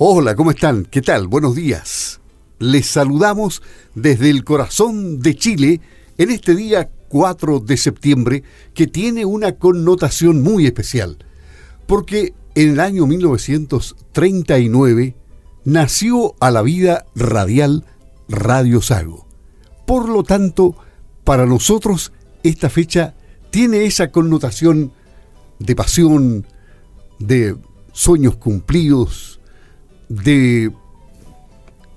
Hola, ¿cómo están? ¿Qué tal? Buenos días. Les saludamos desde el corazón de Chile en este día 4 de septiembre que tiene una connotación muy especial, porque en el año 1939 nació a la vida radial Radio Sago. Por lo tanto, para nosotros esta fecha tiene esa connotación de pasión, de sueños cumplidos, de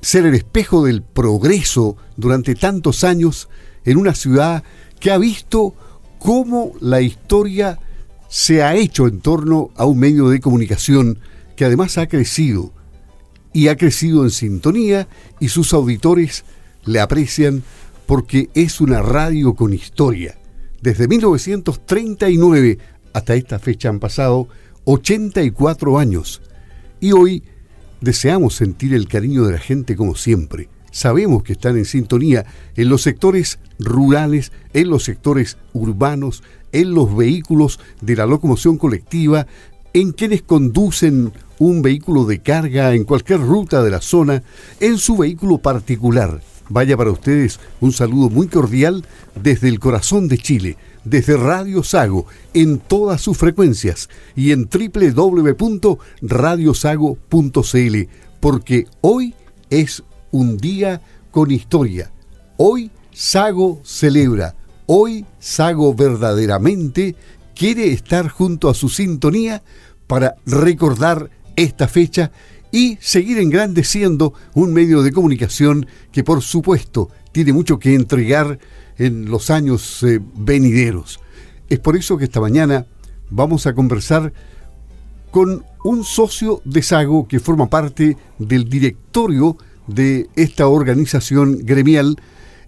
ser el espejo del progreso durante tantos años en una ciudad que ha visto cómo la historia se ha hecho en torno a un medio de comunicación que además ha crecido y ha crecido en sintonía y sus auditores le aprecian porque es una radio con historia. Desde 1939 hasta esta fecha han pasado 84 años y hoy deseamos sentir el cariño de la gente como siempre. Sabemos que están en sintonía en los sectores rurales, en los sectores urbanos, en los vehículos de la locomoción colectiva, en quienes conducen un vehículo de carga en cualquier ruta de la zona, en su vehículo particular. Vaya para ustedes un saludo muy cordial desde el corazón de Chile, desde Radio Sago, en todas sus frecuencias y en www.radiosago.cl, porque hoy es un día con historia. Hoy Sago celebra, hoy Sago verdaderamente quiere estar junto a su sintonía para recordar esta fecha y seguir engrandeciendo un medio de comunicación que por supuesto tiene mucho que entregar en los años eh, venideros. Es por eso que esta mañana vamos a conversar con un socio de Sago que forma parte del directorio de esta organización gremial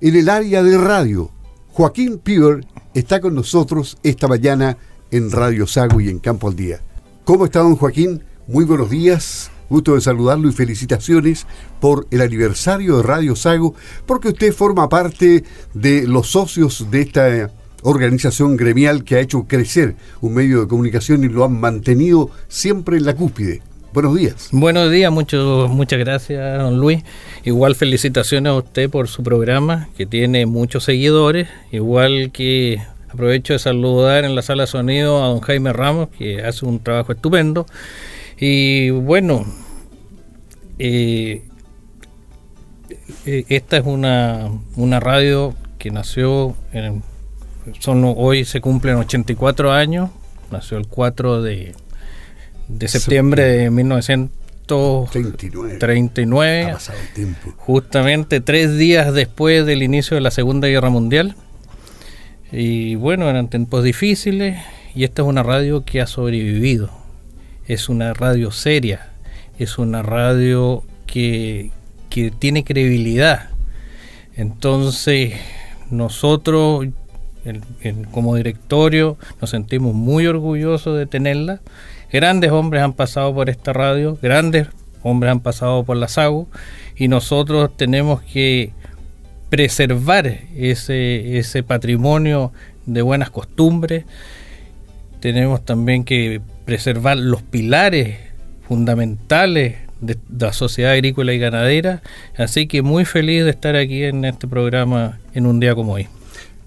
en el área de radio. Joaquín Piver está con nosotros esta mañana en Radio Sago y en Campo al Día. ¿Cómo está don Joaquín? Muy buenos días. Gusto de saludarlo y felicitaciones por el aniversario de Radio Sago, porque usted forma parte de los socios de esta organización gremial que ha hecho crecer un medio de comunicación y lo han mantenido siempre en la cúspide. Buenos días. Buenos días, mucho, muchas gracias, don Luis. Igual felicitaciones a usted por su programa, que tiene muchos seguidores. Igual que aprovecho de saludar en la sala de sonido a don Jaime Ramos, que hace un trabajo estupendo. Y bueno, eh, eh, esta es una, una radio que nació, en, son, hoy se cumplen 84 años, nació el 4 de, de septiembre de 1939, justamente tres días después del inicio de la Segunda Guerra Mundial. Y bueno, eran tiempos difíciles y esta es una radio que ha sobrevivido. Es una radio seria, es una radio que, tiene credibilidad. Entonces, nosotros como directorio nos sentimos muy orgullosos de tenerla. Grandes hombres han pasado por esta radio, grandes hombres han pasado por la SAGO y nosotros tenemos que preservar ese, ese patrimonio de buenas costumbres. Tenemos también que preservar los pilares fundamentales de, la sociedad agrícola y ganadera. Así que muy feliz de estar aquí en este programa en un día como hoy.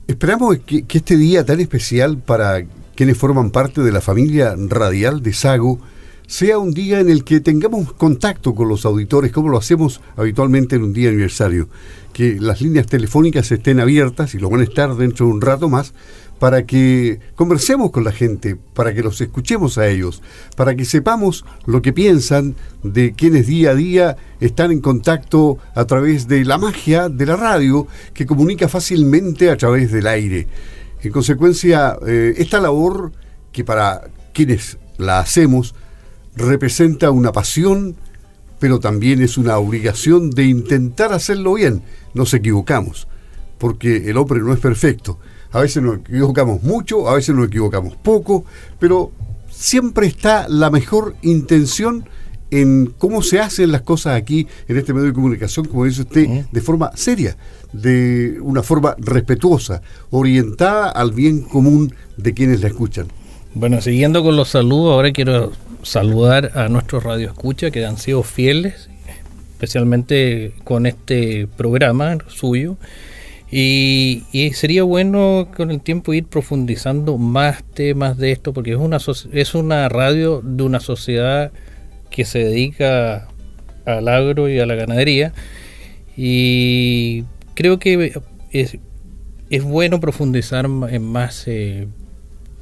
Esperamos que, este día tan especial para quienes forman parte de la familia radial de Sago sea un día en el que tengamos contacto con los auditores, como lo hacemos habitualmente en un día aniversario. Que las líneas telefónicas estén abiertas y lo van a estar dentro de un rato más para que conversemos con la gente, para que los escuchemos a ellos, para que sepamos lo que piensan de quienes día a día están en contacto a través de la magia de la radio que comunica fácilmente a través del aire. En consecuencia, eh, esta labor que para quienes la hacemos representa una pasión, pero también es una obligación de intentar hacerlo bien. Nos equivocamos, porque el hombre no es perfecto a veces nos equivocamos mucho, a veces nos equivocamos poco, pero siempre está la mejor intención en cómo se hacen las cosas aquí en este medio de comunicación, como dice usted, de forma seria, de una forma respetuosa, orientada al bien común de quienes la escuchan. Bueno, siguiendo con los saludos, ahora quiero saludar a nuestros radioescuchas que han sido fieles, especialmente con este programa suyo. Y, sería bueno con el tiempo ir profundizando más temas de esto, porque es una, es una radio de una sociedad que se dedica al agro y a la ganadería. Y creo que es, es bueno profundizar en más eh,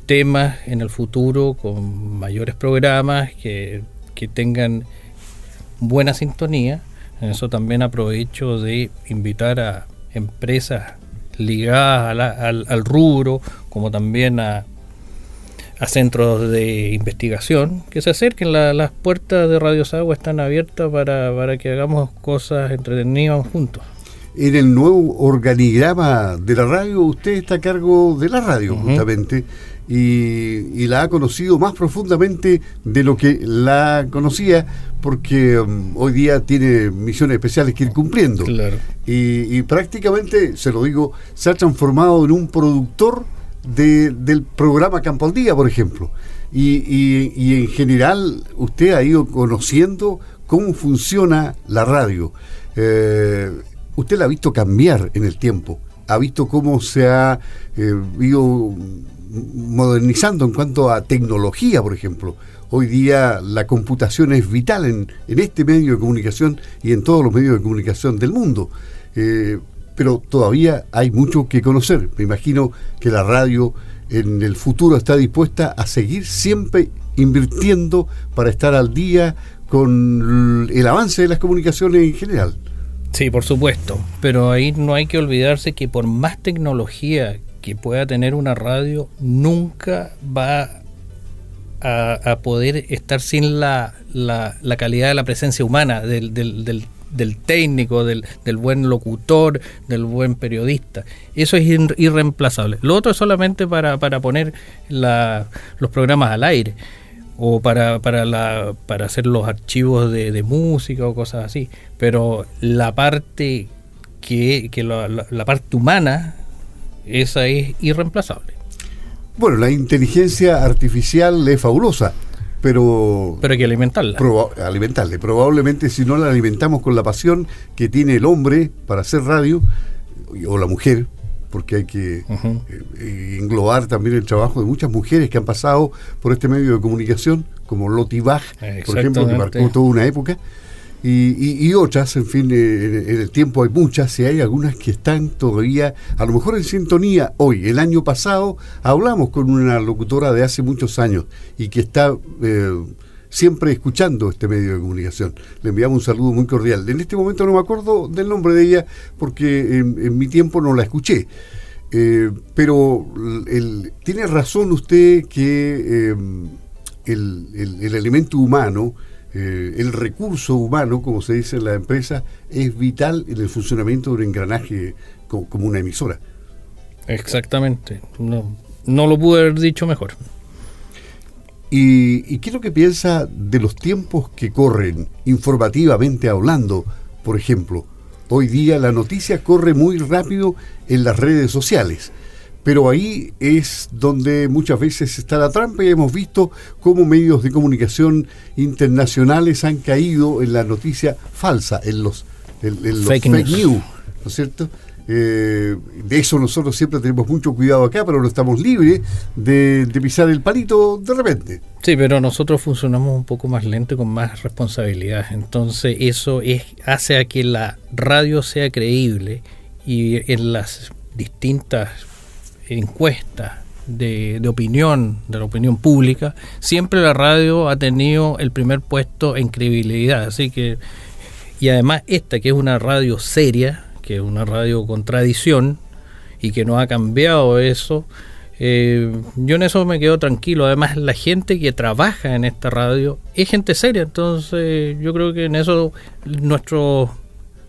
temas en el futuro con mayores programas que, que tengan buena sintonía. En eso también aprovecho de invitar a empresas ligadas al, rubro, como también a, a, centros de investigación, que se acerquen. las puertas de Radio Sagua están abiertas para, para que hagamos cosas entretenidas juntos. En el nuevo organigrama de la radio, usted está a cargo de la radio, justamente, y, la ha conocido más profundamente de lo que la conocía, porque um, hoy día tiene misiones especiales que ir cumpliendo. Y, prácticamente, se lo digo, se ha transformado en un productor del programa Campo al Día, por ejemplo. Y, en general, usted ha ido conociendo cómo funciona la radio. Eh, usted la ha visto cambiar en el tiempo, ha visto cómo se ha eh, ido modernizando en cuanto a tecnología, por ejemplo. Hoy día la computación es vital en, este medio de comunicación y en todos los medios de comunicación del mundo. Eh, pero todavía hay mucho que conocer. Me imagino que la radio en el futuro está dispuesta a seguir siempre invirtiendo para estar al día con el avance de las comunicaciones en general. Sí, por supuesto, pero ahí no hay que olvidarse que por más tecnología que pueda tener una radio, nunca va a, poder estar sin la, la, calidad de la presencia humana, del, del, del, técnico, del, del, buen locutor, del buen periodista. Eso es irreemplazable. Lo otro es solamente para, para poner la, los programas al aire o para, para, la, para hacer los archivos de, música o cosas así. Pero la parte que, la, parte humana, esa es irreemplazable. Bueno, la inteligencia artificial es fabulosa, pero... Pero hay que alimentarla. alimentarle. Probablemente si no la alimentamos con la pasión que tiene el hombre para hacer radio, o la mujer, porque hay que eh, eh, englobar también el trabajo de muchas mujeres que han pasado por este medio de comunicación, como Loti Bach, por ejemplo, que marcó toda una época, y, otras, en fin, eh, en, el tiempo hay muchas, y hay algunas que están todavía, a lo mejor en sintonía hoy. El año pasado hablamos con una locutora de hace muchos años y que está siempre escuchando este medio de comunicación. Le enviamos un saludo muy cordial. En este momento no me acuerdo del nombre de ella porque en, mi tiempo no la escuché. Eh, pero tiene razón usted que el, el, elemento humano, eh, el recurso humano, como se dice en la empresa, es vital en el funcionamiento de un engranaje como, una emisora. Exactamente. No, no lo pude haber dicho mejor. ¿Y, qué es lo que piensa de los tiempos que corren, informativamente hablando? Por ejemplo, hoy día la noticia corre muy rápido en las redes sociales, pero ahí es donde muchas veces está la trampa y hemos visto cómo medios de comunicación internacionales han caído en la noticia falsa, en los, fake, news, ¿no es cierto? Eh, de eso nosotros siempre tenemos mucho cuidado acá, pero no estamos libres de, pisar el palito de repente. Sí, pero nosotros funcionamos un poco más lento y con más responsabilidad. Entonces eso es, hace a que la radio sea creíble y en las distintas encuestas de, de, opinión, de la opinión pública, siempre la radio ha tenido el primer puesto en credibilidad. Así que, y además esta que es una radio seria, que es una radio con tradición y que no ha cambiado eso, eh, yo en eso me quedo tranquilo. Además, la gente que trabaja en esta radio es gente seria, entonces yo creo que en eso nuestros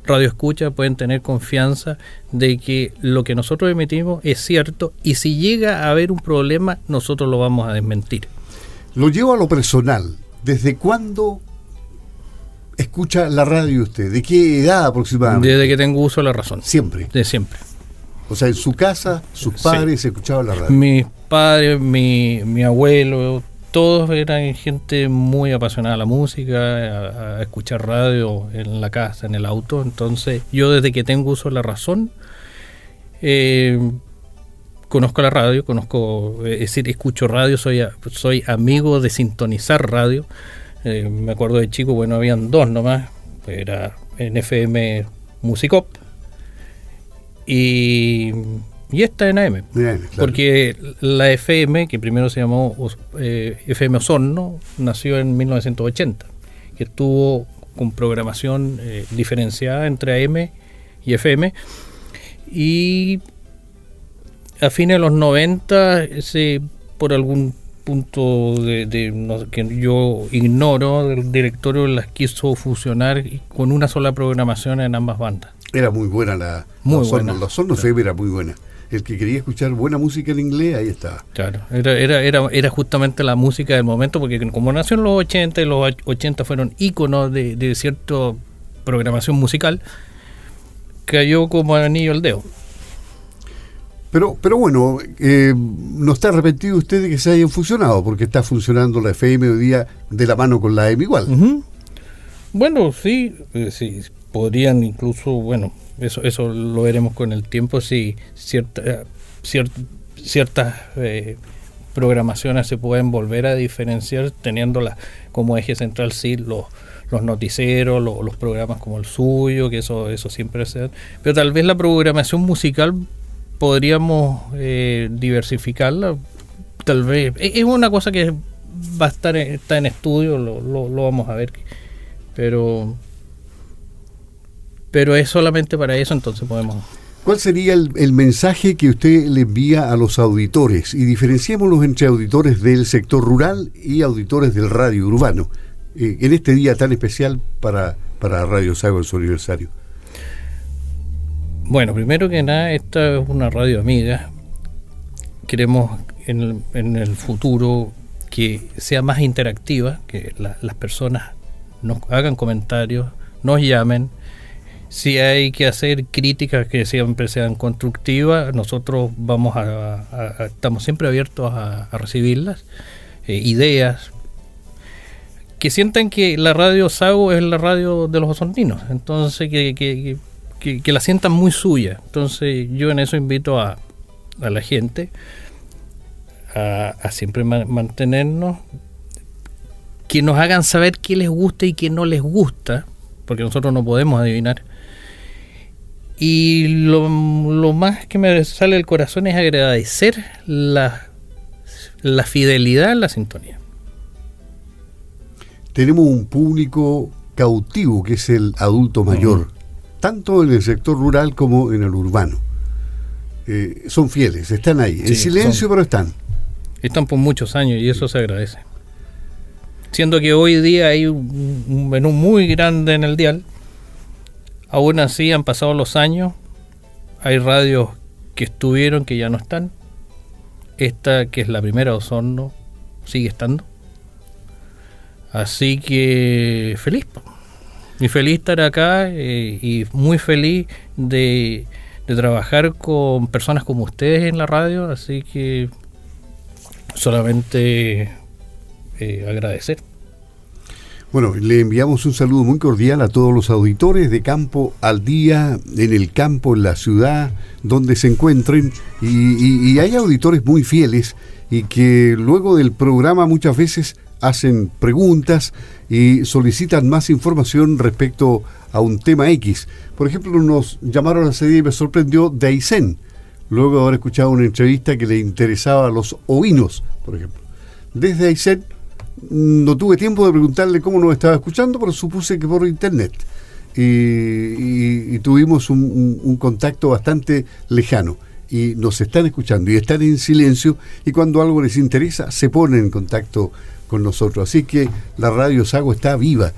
radioescuchas pueden tener confianza de que lo que nosotros emitimos es cierto y si llega a haber un problema, nosotros lo vamos a desmentir. Lo llevo a lo personal. ¿Desde cuándo escucha la radio usted? ¿De qué edad aproximadamente? Desde que tengo uso de la razón. Siempre. De siempre. O sea, en su casa, sus padres escuchaban la radio. Mis padres, mi, mi abuelo, todos eran gente muy apasionada a la música, a, escuchar radio en la casa, en el auto. Entonces, yo desde que tengo uso de la razón, eh, conozco la radio, conozco, es decir, escucho radio, soy, soy amigo de sintonizar radio. Eh, me acuerdo de chico, bueno, habían dos nomás, era en FM Musicop y y esta en AM. Porque la FM, que primero se llamó eh, FM Osorno, nació en 1980, que estuvo con programación eh, diferenciada entre AM y FM. Y a fines de los 90, por algún punto de, que yo ignoro, el directorio las quiso fusionar con una sola programación en ambas bandas. Era muy buena la... Muy buena. La FM era muy buena el que quería escuchar buena música en inglés, ahí estaba. Claro, era, era, era, era justamente la música del momento, porque como nació en los 80 y los 80 fueron íconos de, de cierta programación musical, cayó como anillo al dedo. Pero, pero bueno, eh, no está arrepentido usted de que se hayan fusionado, porque está funcionando la FM hoy día de la mano con la M igual. Bueno, sí, eh, sí, podrían incluso, bueno, eso, eso lo veremos con el tiempo si cierta, ciertas eh, programaciones se pueden volver a diferenciar teniéndolas como eje central sí los los noticieros, los programas como el suyo, que eso, eso siempre se Pero tal vez la programación musical podríamos eh, diversificarla. Tal vez. Es una cosa que va a estar está en estudio, lo, lo, lo vamos a ver. Pero pero es solamente para eso, entonces podemos... ¿Cuál sería el, mensaje que usted le envía a los auditores? Y diferenciémoslos entre auditores del sector rural y auditores del radio urbano, eh, en este día tan especial para, para Radio Sago en su aniversario. Bueno, primero que nada, esta es una radio amiga. Queremos en el, futuro que sea más interactiva, que las personas nos hagan comentarios, nos llamen. Si hay que hacer críticas que siempre sean constructivas, nosotros vamos a, estamos siempre abiertos a, recibirlas, eh, ideas, que sientan que la radio Sago es la radio de los osondinos, entonces que, la sientan muy suya. Entonces yo en eso invito a, a la gente a, siempre mantenernos, que nos hagan saber qué les gusta y qué no les gusta, porque nosotros no podemos adivinar y lo, más que me sale del corazón es agradecer la, la fidelidad en la sintonía. Tenemos un público cautivo que es el adulto mayor, tanto en el sector rural como en el urbano. Eh, son fieles, están ahí, en silencio, pero están. Están por muchos años y eso se agradece. Siendo que hoy día hay un menú muy grande en el dial, Aún así han pasado los años, hay radios que estuvieron que ya no están. Esta que es la primera Osorno sigue estando. Así que feliz. Y feliz estar acá eh, y muy feliz de, trabajar con personas como ustedes en la radio. Así que solamente eh, agradecer. Bueno, le enviamos un saludo muy cordial a todos los auditores de Campo al Día, en el campo, en la ciudad, donde se encuentren. Y, hay auditores muy fieles y que luego del programa muchas veces hacen preguntas y solicitan más información respecto a un tema X. Por ejemplo, nos llamaron a día y me sorprendió de Aysén, luego de haber escuchado una entrevista que le interesaba a los ovinos, por ejemplo. Desde Aysén no tuve tiempo de preguntarle cómo nos estaba escuchando, pero supuse que por internet. Y, tuvimos un, contacto bastante lejano. Y nos están escuchando y están en silencio. Y cuando algo les interesa, se ponen en contacto con nosotros. Así que la Radio Sago está viva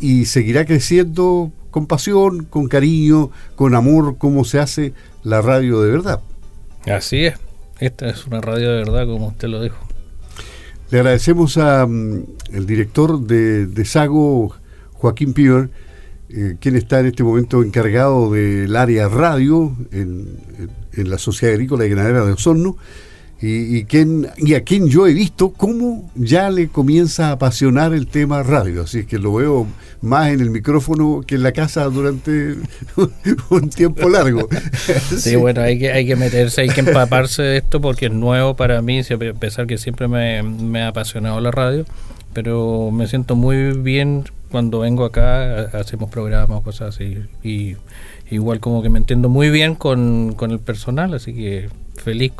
y seguirá creciendo con pasión, con cariño, con amor, como se hace la radio de verdad. Así es. Esta es una radio de verdad, como usted lo dijo. Le agradecemos a mm, director de, Sago, Joaquín Piver, eh, quien está en este momento encargado del área radio en, la Sociedad Agrícola y Ganadera de Osorno. Y, y, quien, y a quien yo he visto cómo ya le comienza a apasionar el tema radio. Así que lo veo más en el micrófono que en la casa durante un tiempo largo. sí, bueno, hay que, hay que meterse, hay que empaparse de esto porque es nuevo para mí, a pesar que siempre me, me ha apasionado la radio, pero me siento muy bien cuando vengo acá, hacemos programas, cosas así, y igual como que me entiendo muy bien con, con el personal, así que feliz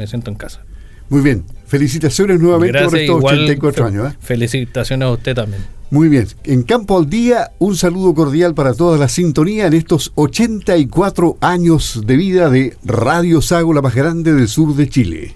me siento en casa. Muy bien, felicitaciones nuevamente por estos 84 años. ¿eh? Felicitaciones a usted también. Muy bien, en Campo al Día, un saludo cordial para toda la sintonía en estos 84 años de vida de Radio Sago, la más grande del sur de Chile.